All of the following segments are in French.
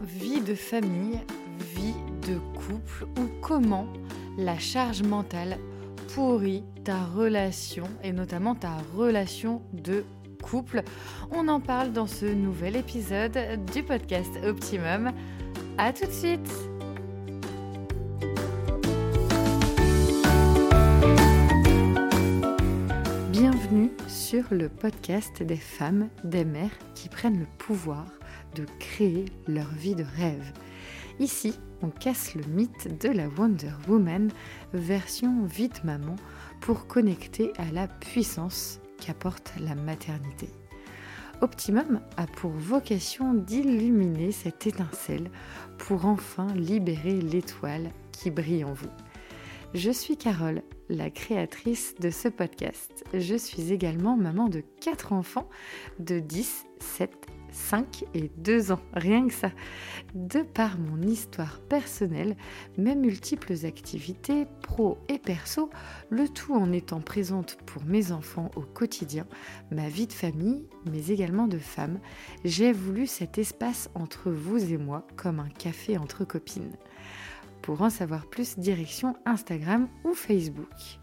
vie de famille, vie de couple ou comment la charge mentale pourrit ta relation et notamment ta relation de couple. On en parle dans ce nouvel épisode du podcast Optimum. A tout de suite Bienvenue sur le podcast des femmes, des mères qui prennent le pouvoir de créer leur vie de rêve. Ici, on casse le mythe de la Wonder Woman version vite maman pour connecter à la puissance qu'apporte la maternité. Optimum a pour vocation d'illuminer cette étincelle pour enfin libérer l'étoile qui brille en vous. Je suis Carole, la créatrice de ce podcast. Je suis également maman de 4 enfants de 10, 7 5 et 2 ans, rien que ça. De par mon histoire personnelle, mes multiples activités, pro et perso, le tout en étant présente pour mes enfants au quotidien, ma vie de famille, mais également de femme, j'ai voulu cet espace entre vous et moi comme un café entre copines. Pour en savoir plus, direction Instagram ou Facebook.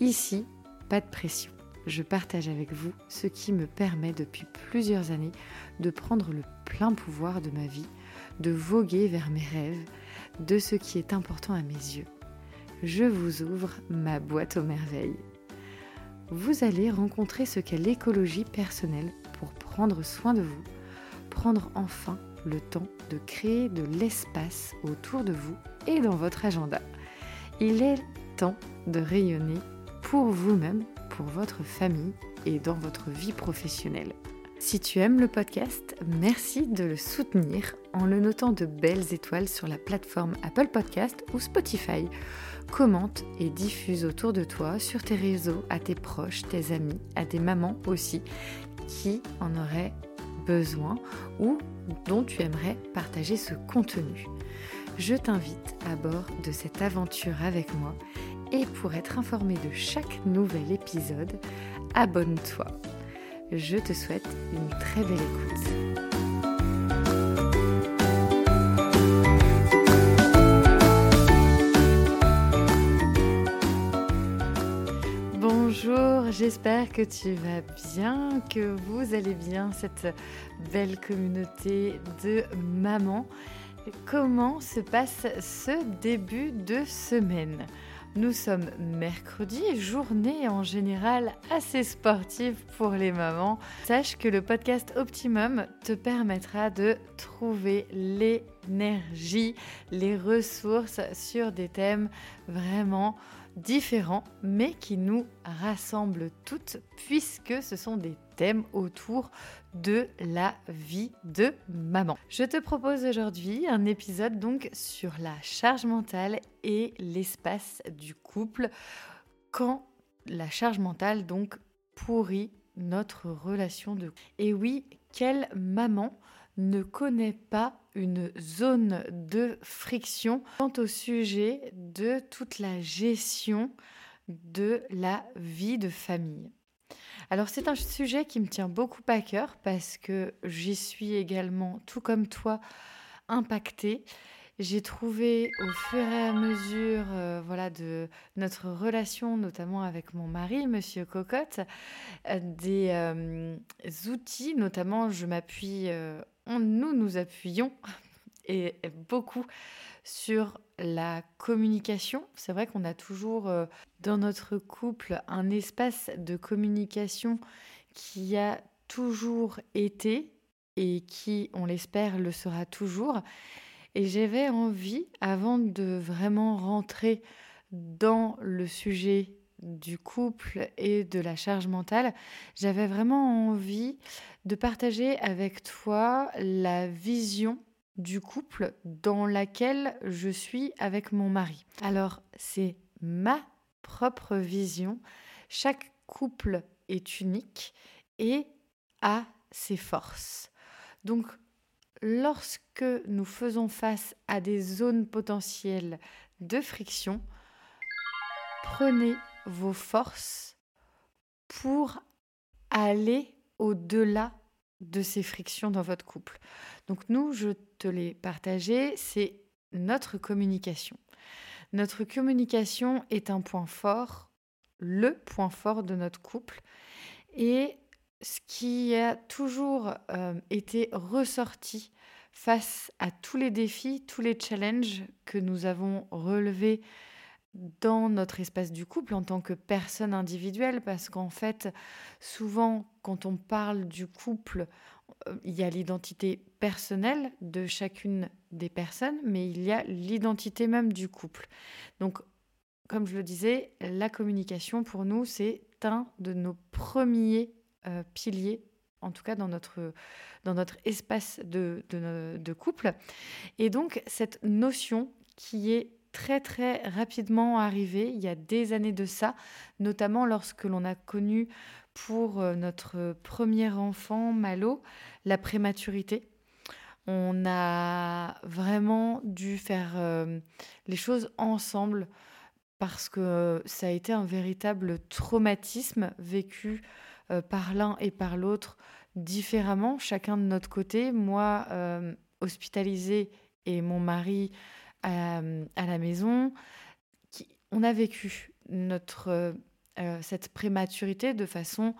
Ici, pas de pression je partage avec vous ce qui me permet depuis plusieurs années de prendre le plein pouvoir de ma vie, de voguer vers mes rêves, de ce qui est important à mes yeux. Je vous ouvre ma boîte aux merveilles. Vous allez rencontrer ce qu'est l'écologie personnelle pour prendre soin de vous, prendre enfin le temps de créer de l'espace autour de vous et dans votre agenda. Il est temps de rayonner pour vous-même pour votre famille et dans votre vie professionnelle. Si tu aimes le podcast, merci de le soutenir en le notant de belles étoiles sur la plateforme Apple Podcast ou Spotify. Commente et diffuse autour de toi, sur tes réseaux, à tes proches, tes amis, à des mamans aussi, qui en auraient besoin ou dont tu aimerais partager ce contenu. Je t'invite à bord de cette aventure avec moi et pour être informé de chaque nouvel épisode, abonne-toi. Je te souhaite une très belle écoute. Bonjour, j'espère que tu vas bien, que vous allez bien, cette belle communauté de mamans. Comment se passe ce début de semaine? Nous sommes mercredi, journée en général assez sportive pour les mamans. Sache que le podcast Optimum te permettra de trouver l'énergie, les ressources sur des thèmes vraiment différents, mais qui nous rassemblent toutes, puisque ce sont des thèmes autour de la vie de maman. Je te propose aujourd'hui un épisode donc sur la charge mentale et l'espace du couple quand la charge mentale donc pourrit notre relation de couple. Et oui, quelle maman ne connaît pas une zone de friction quant au sujet de toute la gestion de la vie de famille? Alors c'est un sujet qui me tient beaucoup à cœur parce que j'y suis également, tout comme toi, impactée. J'ai trouvé au fur et à mesure euh, voilà, de notre relation, notamment avec mon mari, Monsieur Cocotte, euh, des euh, outils, notamment je m'appuie, nous nous appuyons et beaucoup sur la communication. C'est vrai qu'on a toujours dans notre couple un espace de communication qui a toujours été et qui, on l'espère, le sera toujours. Et j'avais envie, avant de vraiment rentrer dans le sujet du couple et de la charge mentale, j'avais vraiment envie de partager avec toi la vision du couple dans laquelle je suis avec mon mari. Alors, c'est ma propre vision. Chaque couple est unique et a ses forces. Donc, lorsque nous faisons face à des zones potentielles de friction, prenez vos forces pour aller au-delà de ces frictions dans votre couple. Donc nous, je te l'ai partagé, c'est notre communication. Notre communication est un point fort, le point fort de notre couple. Et ce qui a toujours euh, été ressorti face à tous les défis, tous les challenges que nous avons relevés dans notre espace du couple en tant que personne individuelle, parce qu'en fait, souvent, quand on parle du couple, il y a l'identité personnelle de chacune des personnes, mais il y a l'identité même du couple. Donc, comme je le disais, la communication pour nous, c'est un de nos premiers euh, piliers, en tout cas dans notre, dans notre espace de, de, couple. Et donc, cette notion qui est très très rapidement arrivé il y a des années de ça, notamment lorsque l'on a connu pour euh, notre premier enfant, Malo, la prématurité. On a vraiment dû faire euh, les choses ensemble parce que ça a été un véritable traumatisme vécu euh, par l'un et par l'autre différemment, chacun de notre côté. Moi, hospitalisée et mon mari à, la maison. On a vécu notre, euh, cette prématurité de façon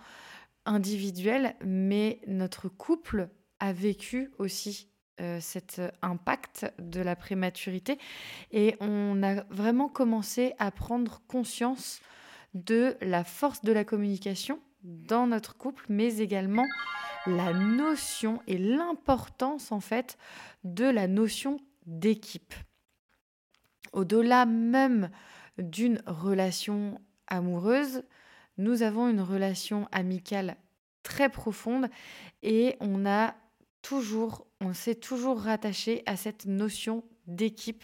individuelle, mais notre couple a vécu aussi euh, cet impact de la prématurité. Et on a vraiment commencé à prendre conscience de la force de la communication dans notre couple, mais également la notion et l'importance en fait de la notion d'équipe. Au-delà même d'une relation amoureuse, nous avons une relation amicale très profonde et on a toujours, on s'est toujours rattaché à cette notion d'équipe.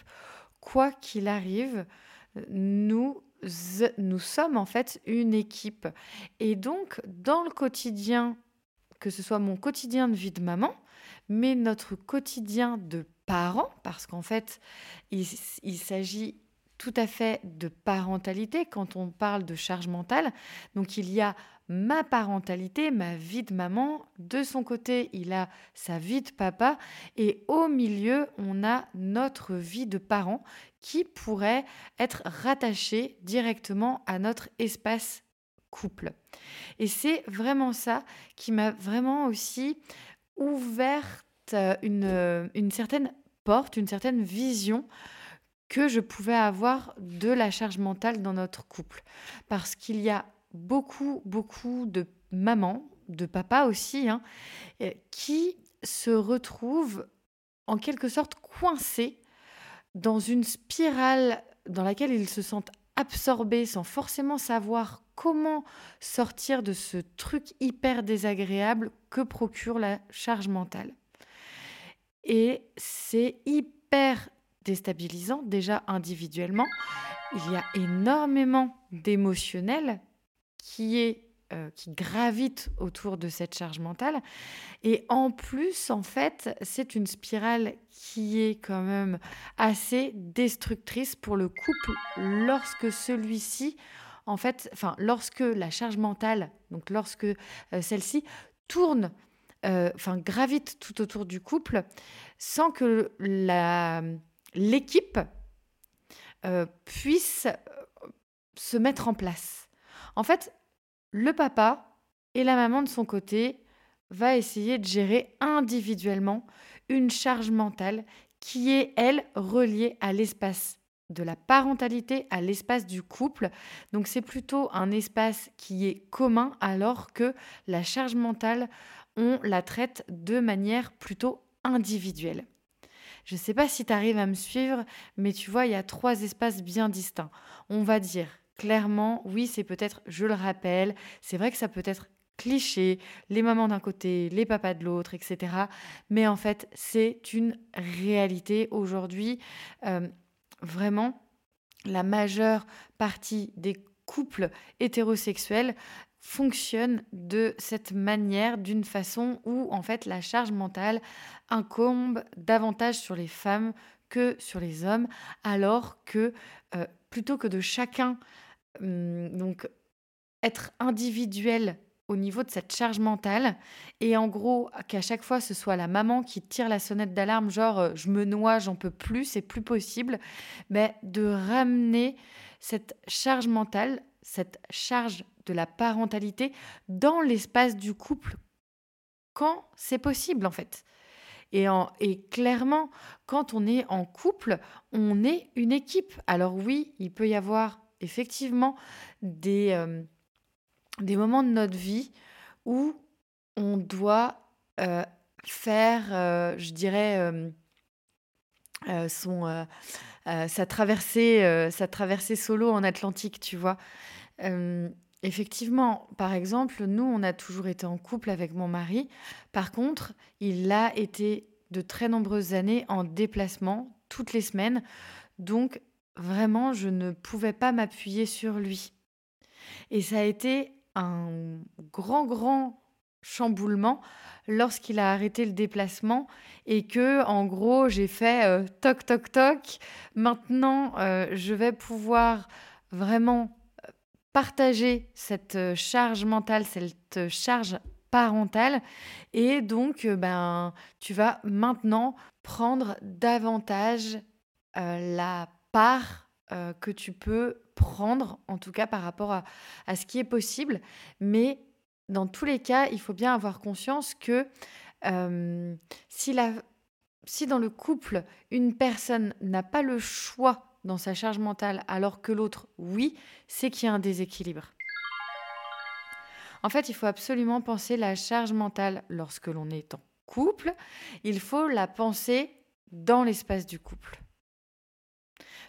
Quoi qu'il arrive, nous, nous sommes en fait une équipe. Et donc, dans le quotidien, que ce soit mon quotidien de vie de maman, mais notre quotidien de parents, parce qu'en fait, il, s'agit tout à fait de parentalité quand on parle de charge mentale. Donc il y a ma parentalité, ma vie de maman. De son côté, il a sa vie de papa. Et au milieu, on a notre vie de parent qui pourrait être rattachée directement à notre espace couple. Et c'est vraiment ça qui m'a vraiment aussi ouvert euh, une, euh, une certaine porte, une certaine vision que je pouvais avoir de la charge mentale dans notre couple. Parce qu'il y a beaucoup, beaucoup de mamans, de papas aussi, hein, qui se retrouvent en quelque sorte coincés dans une spirale dans laquelle ils se sentent absorbés sans forcément savoir comment sortir de ce truc hyper désagréable que procure la charge mentale. Et c'est hyper déstabilisant, déjà individuellement. Il y a énormément d'émotionnel qui est euh, qui gravite autour de cette charge mentale. Et en plus, en fait, c'est une spirale qui est quand même assez destructrice pour le couple lorsque celui-ci, en fait, enfin, lorsque la charge mentale, donc lorsque euh, celle-ci tourne euh, enfin gravite tout autour du couple sans que l'équipe euh, puisse euh, se mettre en place. En fait, le papa et la maman de son côté va essayer de gérer individuellement une charge mentale qui est, elle, reliée à l'espace de la parentalité à l'espace du couple. Donc c'est plutôt un espace qui est commun alors que la charge mentale on la traite de manière plutôt individuelle. Je ne sais pas si tu arrives à me suivre, mais tu vois, il y a trois espaces bien distincts. On va dire clairement, oui, c'est peut-être, je le rappelle, c'est vrai que ça peut être cliché, les mamans d'un côté, les papas de l'autre, etc. Mais en fait, c'est une réalité aujourd'hui. Euh, vraiment, la majeure partie des couples hétérosexuels fonctionne de cette manière, d'une façon où en fait la charge mentale incombe davantage sur les femmes que sur les hommes, alors que euh, plutôt que de chacun hum, donc être individuel au niveau de cette charge mentale et en gros qu'à chaque fois ce soit la maman qui tire la sonnette d'alarme genre euh, je me noie, j'en peux plus, c'est plus possible, mais de ramener cette charge mentale, cette charge de la parentalité dans l'espace du couple quand c'est possible en fait. Et, clairement, quand on est en couple, on est une équipe. Alors oui, il peut y avoir effectivement des, euh, moments de notre vie où on doit euh, faire, euh, je dirais, son, sa, traversée, sa traversée solo en Atlantique, tu vois. Effectivement, par exemple, nous, on a toujours été en couple avec mon mari. Par contre, il a été de très nombreuses années en déplacement toutes les semaines. Donc, vraiment, je ne pouvais pas m'appuyer sur lui. Et ça a été un grand, grand chamboulement lorsqu'il a arrêté le déplacement et que, en gros, j'ai fait euh, toc, toc, toc. Maintenant, euh, je vais pouvoir vraiment partager cette euh, charge mentale, cette charge parentale. Et donc, euh, ben, tu vas maintenant prendre davantage euh, la part que tu peux prendre, en tout cas par rapport à, à, ce qui est possible. Mais dans tous les cas, il faut bien avoir conscience que si, la, si dans le couple, une personne n'a pas le choix dans sa charge mentale alors que l'autre, oui, c'est qu'il y a un déséquilibre. En fait, il faut absolument penser la charge mentale lorsque l'on est en couple. Il faut la penser dans l'espace du couple.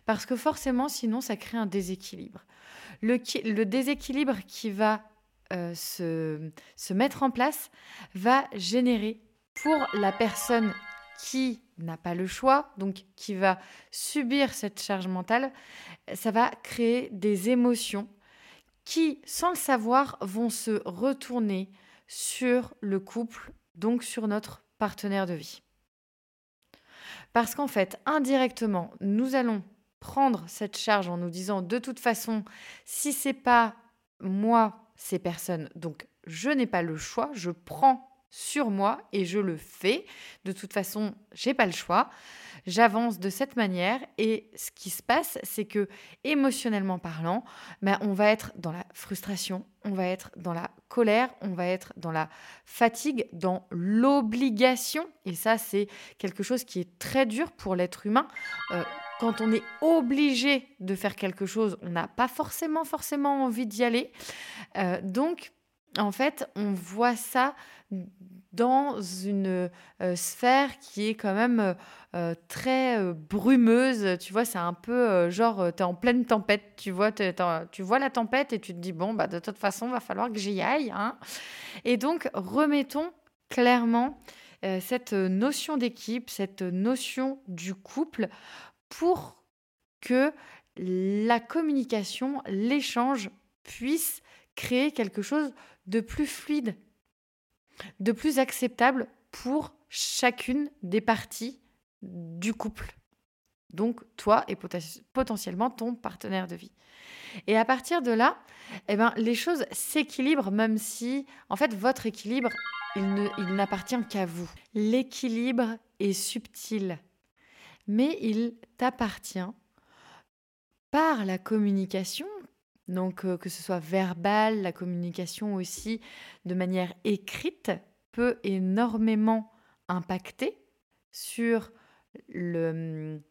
Parce que forcément, sinon, ça crée un déséquilibre. Le, déséquilibre qui va euh, se mettre en place va générer pour la personne qui n'a pas le choix, donc qui va subir cette charge mentale, ça va créer des émotions qui, sans le savoir, vont se retourner sur le couple, donc sur notre partenaire de vie. Parce qu'en fait, indirectement, nous allons prendre cette charge en nous disant de toute façon, si c'est pas moi, ces personnes, donc je n'ai pas le choix, je prends sur moi et je le fais. De toute façon, j'ai pas le choix. J'avance de cette manière et ce qui se passe, c'est que émotionnellement parlant, ben, on va être dans la frustration, on va être dans la colère, on va être dans la fatigue, dans l'obligation. Et ça, c'est quelque chose qui est très dur pour l'être humain. Euh, quand on est obligé de faire quelque chose, on n'a pas forcément forcément envie d'y aller. Euh, donc, en fait, on voit ça dans une euh, sphère qui est quand même euh, euh, très brumeuse. Tu vois, c'est un peu genre, tu es en pleine tempête, tu vois, tu vois la tempête et tu te dis, bon, bah, de toute façon, va falloir que j'y aille. Hein. Et donc, remettons clairement cette notion d'équipe, cette notion du couple pour que la communication, l'échange puisse créer quelque chose de plus fluide, de plus acceptable pour chacune des parties du couple. Donc toi et potentiellement ton partenaire de vie. Et à partir de là, eh ben, les choses s'équilibrent, même si, en fait, votre équilibre, il n'appartient qu'à vous. L'équilibre est subtil, mais il t'appartient par la communication, donc euh, que ce soit verbal, la communication aussi de manière écrite peut énormément impacter sur le,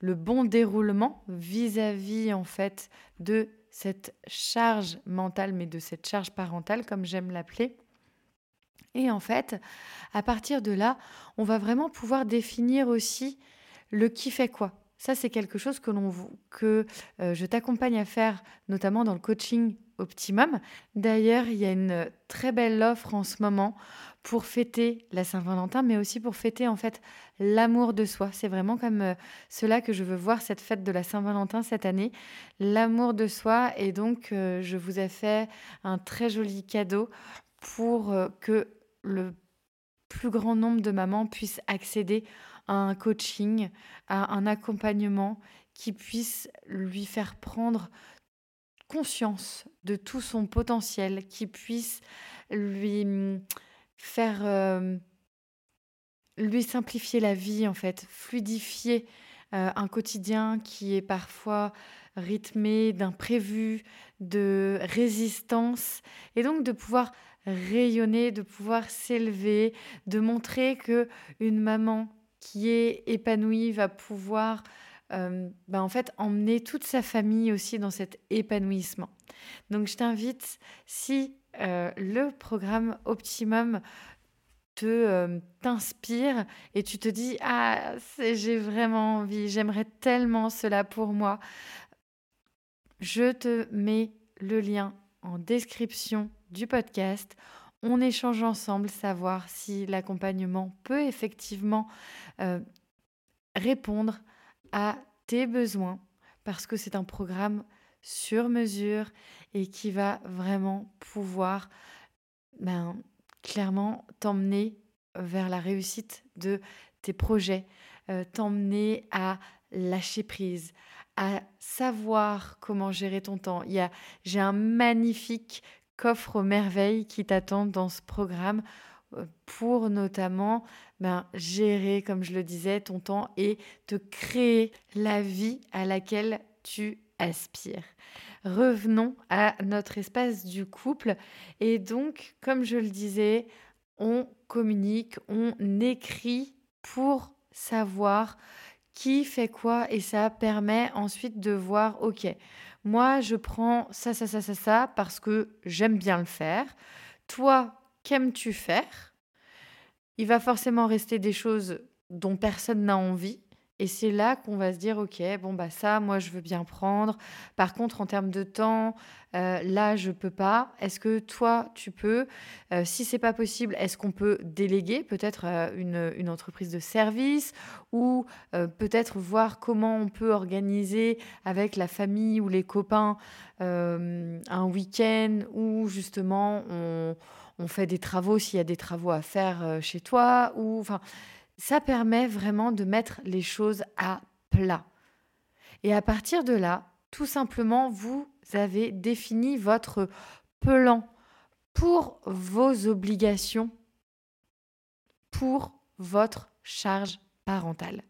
le bon déroulement vis-à-vis en fait de cette charge mentale, mais de cette charge parentale, comme j'aime l'appeler. Et en fait, à partir de là, on va vraiment pouvoir définir aussi le qui fait quoi. Ça, c'est quelque chose que, l'on, que euh, je t'accompagne à faire, notamment dans le coaching Optimum. D'ailleurs, il y a une très belle offre en ce moment pour fêter la Saint-Valentin, mais aussi pour fêter en fait l'amour de soi. C'est vraiment comme euh, cela que je veux voir cette fête de la Saint-Valentin cette année, l'amour de soi. Et donc, euh, je vous ai fait un très joli cadeau pour que le plus grand nombre de mamans puissent accéder un coaching, un accompagnement qui puisse lui faire prendre conscience de tout son potentiel, qui puisse lui mm, faire euh, lui simplifier la vie en fait, fluidifier euh, un quotidien qui est parfois rythmé d'imprévus, de résistance, et donc de pouvoir rayonner, de pouvoir s'élever, de montrer que une maman qui est épanouie va pouvoir euh, bah, en fait emmener toute sa famille aussi dans cet épanouissement. Donc je t'invite, si euh, le programme Optimum te euh, t'inspire et tu te dis ah j'ai vraiment envie, j'aimerais tellement cela pour moi. Je te mets le lien en description du podcast. On échange ensemble, savoir si l'accompagnement peut effectivement répondre à tes besoins parce que c'est un programme sur mesure et qui va vraiment pouvoir ben, clairement t'emmener vers la réussite de tes projets, euh, t'emmener à lâcher prise, à savoir comment gérer ton temps. J'ai un magnifique coffre aux merveilles qui t'attend dans ce programme euh, pour notamment ben, gérer, comme je le disais, ton temps et te créer la vie à laquelle tu aspires. Revenons à notre espace du couple et donc, comme je le disais, on communique, on écrit pour savoir qui fait quoi et ça permet ensuite de voir, ok, moi je prends ça, ça, ça, ça, ça parce que j'aime bien le faire. Toi, qu'aimes-tu faire? Il va forcément rester des choses dont personne n'a envie. Et c'est là qu'on va se dire, ok, bon bah ça, moi je veux bien prendre. Par contre, en termes de temps, euh, là je peux pas. Est-ce que toi tu peux? Euh, Si c'est pas possible, est-ce qu'on peut déléguer peut-être euh, une, entreprise de service ou peut-être voir comment on peut organiser avec la famille ou les copains un week-end où justement on on fait des travaux s'il y a des travaux à faire euh, chez toi. Ou, enfin, ça permet vraiment de mettre les choses à plat. Et à partir de là, tout simplement, vous avez défini votre plan pour vos obligations, pour votre charge parentale.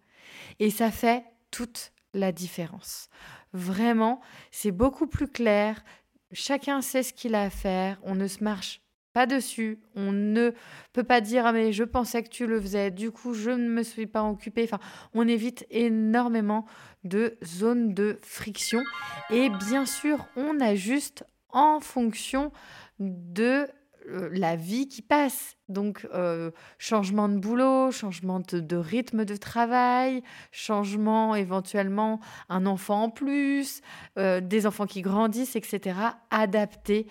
Et ça fait toute la différence. Vraiment, c'est beaucoup plus clair. Chacun sait ce qu'il a à faire. On ne se marche dessus. On ne peut pas dire ah mais je pensais que tu le faisais, du coup je ne me suis pas occupée. Enfin, on évite énormément de zones de friction et bien sûr on ajuste en fonction de euh, la vie qui passe. Donc, euh, changement de boulot, changement de, rythme de travail, changement éventuellement un enfant en plus, euh, des enfants qui grandissent, etc. Adapter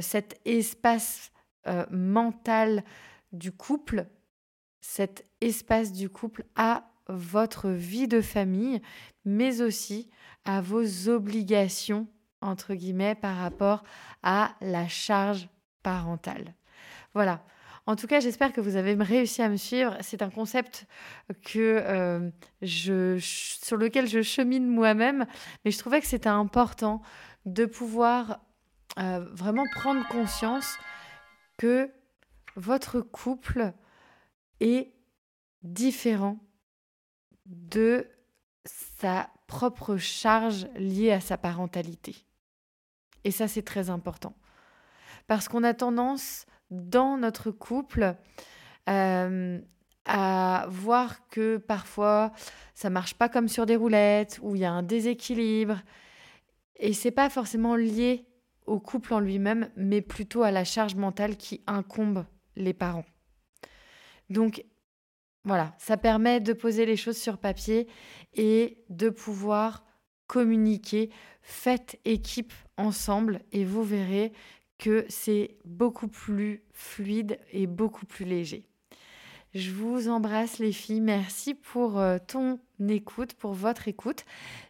cet espace euh, mental du couple, cet espace du couple à votre vie de famille, mais aussi à vos obligations, entre guillemets, par rapport à la charge parentale. Voilà. En tout cas, j'espère que vous avez réussi à me suivre. C'est un concept que euh, je, sur lequel je chemine moi-même, mais je trouvais que c'était important de pouvoir euh, vraiment prendre conscience que votre couple est différent de sa propre charge liée à sa parentalité. Et ça, c'est très important. Parce qu'on a tendance, dans notre couple, euh, à voir que parfois, ça marche pas comme sur des roulettes, ou il y a un déséquilibre. Et c'est pas forcément lié au couple en lui-même, mais plutôt à la charge mentale qui incombe les parents. Donc voilà, ça permet de poser les choses sur papier et de pouvoir communiquer. Faites équipe ensemble et vous verrez que c'est beaucoup plus fluide et beaucoup plus léger. Je vous embrasse les filles. Merci pour euh, ton écoute, pour votre écoute.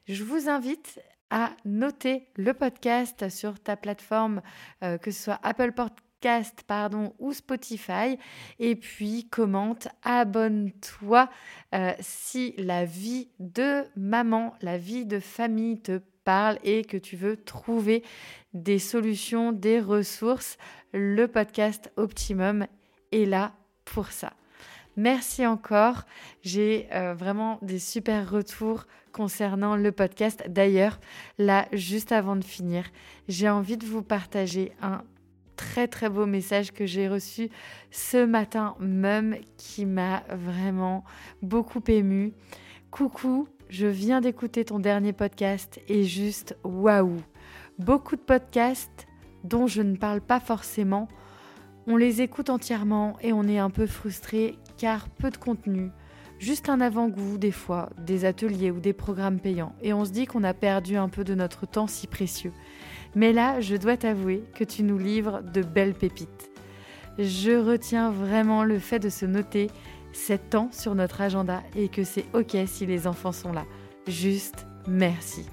Je vous invite à noter le podcast sur ta plateforme, euh, que ce soit Apple Podcast pardon, ou Spotify. Et puis commente, abonne-toi euh, si la vie de maman, la vie de famille te parle et que tu veux trouver des solutions, des ressources, le podcast Optimum est là pour ça. Merci encore. J'ai euh, vraiment des super retours concernant le podcast. D'ailleurs, là, juste avant de finir, j'ai envie de vous partager un très très beau message que j'ai reçu ce matin même qui m'a vraiment beaucoup ému. Coucou, je viens d'écouter ton dernier podcast et juste waouh. Beaucoup de podcasts dont je ne parle pas forcément, on les écoute entièrement et on est un peu frustré car peu de contenu, juste un avant-goût des fois, des ateliers ou des programmes payants et on se dit qu'on a perdu un peu de notre temps si précieux. Mais là, je dois t'avouer que tu nous livres de belles pépites. Je retiens vraiment le fait de se noter 7 temps sur notre agenda et que c'est ok si les enfants sont là. Juste merci.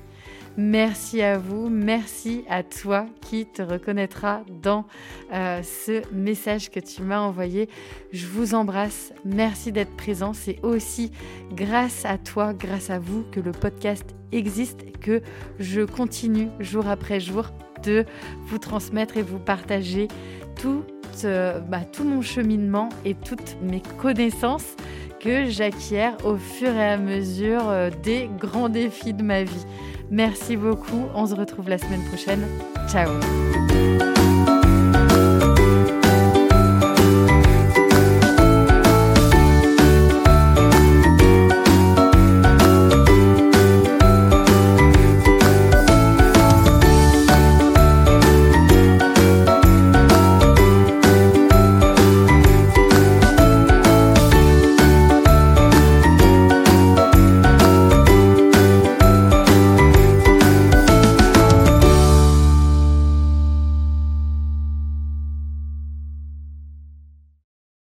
Merci à vous, merci à toi qui te reconnaîtra dans euh, ce message que tu m'as envoyé. Je vous embrasse, merci d'être présent. C'est aussi grâce à toi, grâce à vous que le podcast existe, que je continue jour après jour de vous transmettre et vous partager tout, euh, bah, tout mon cheminement et toutes mes connaissances que j'acquiers au fur et à mesure euh, des grands défis de ma vie. Merci beaucoup. On se retrouve la semaine prochaine. Ciao.